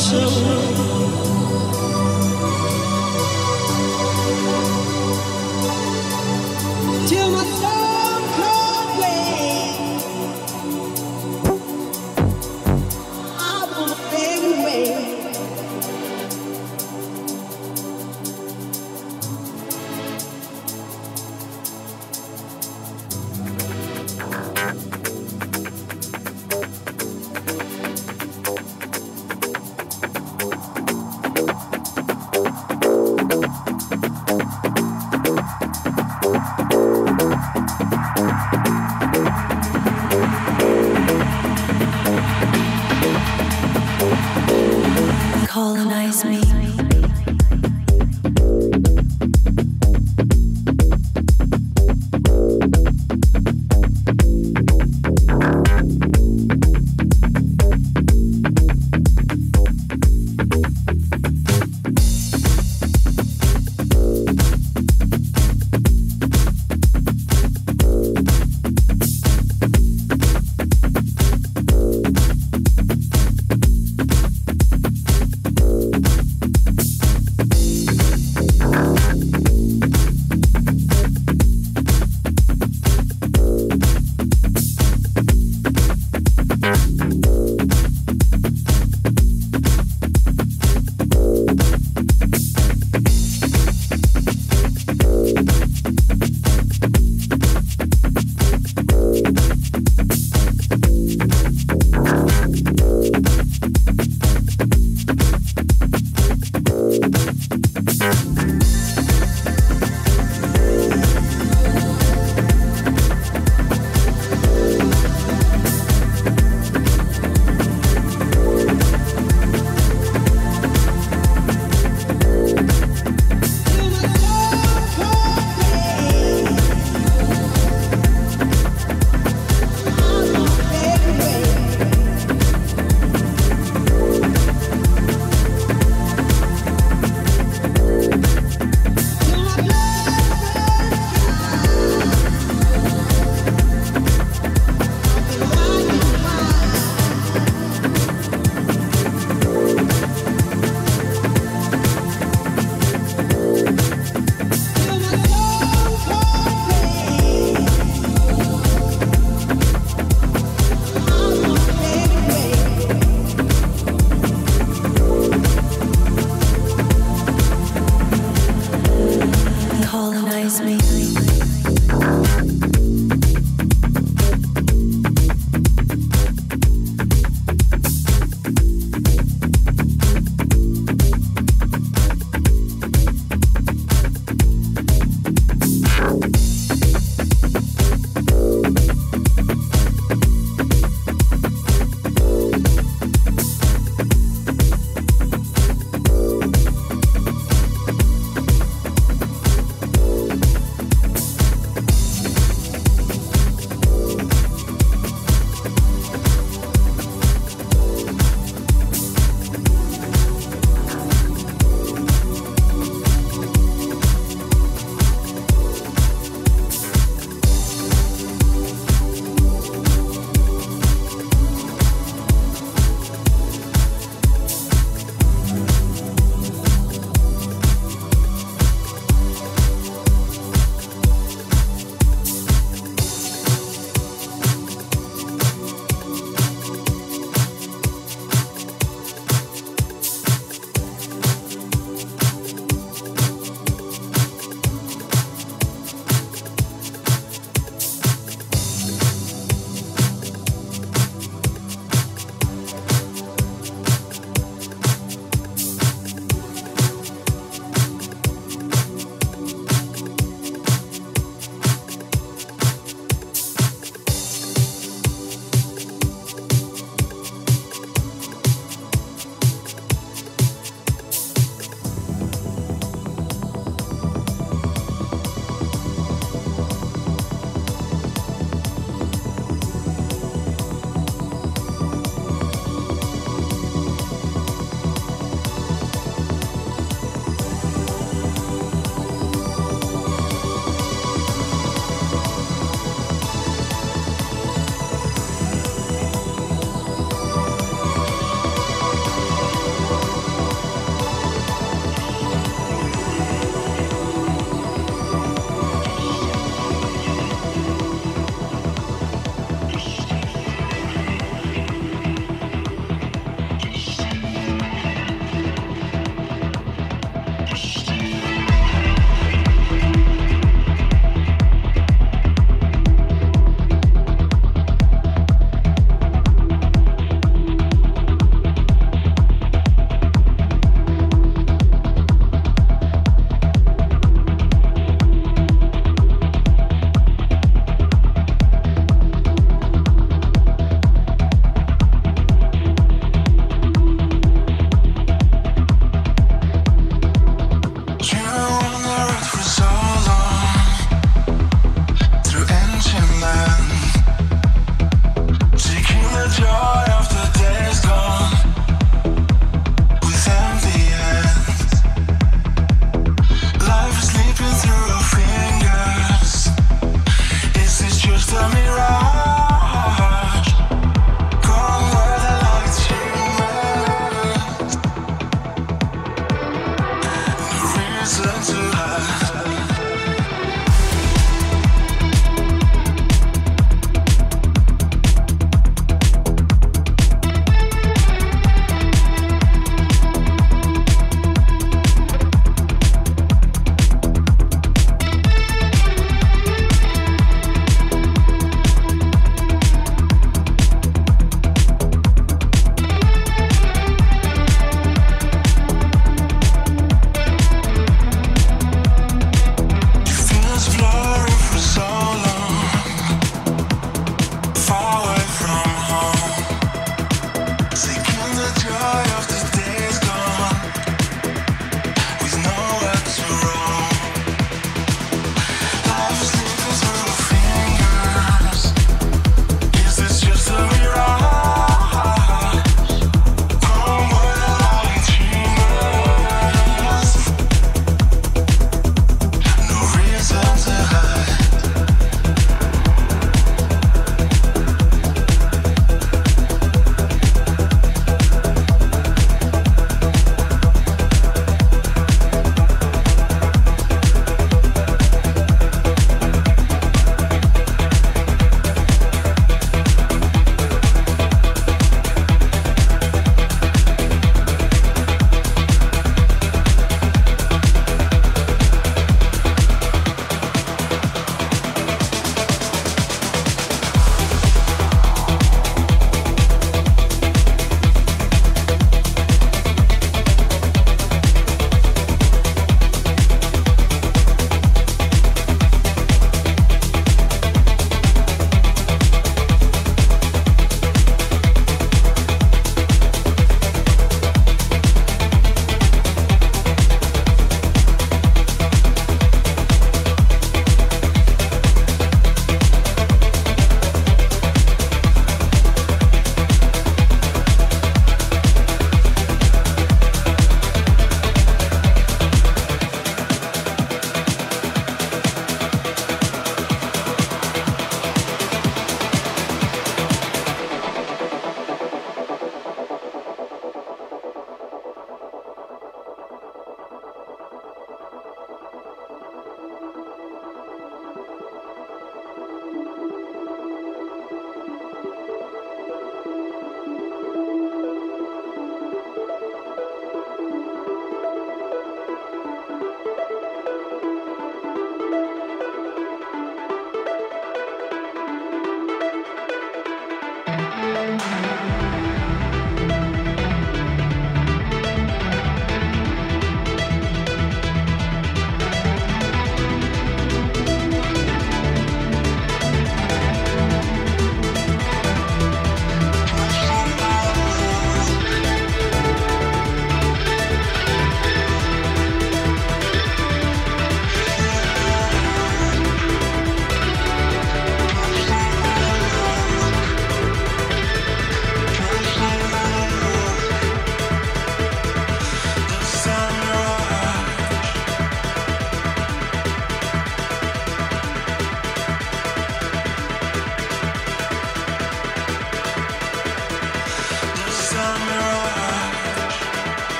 I'll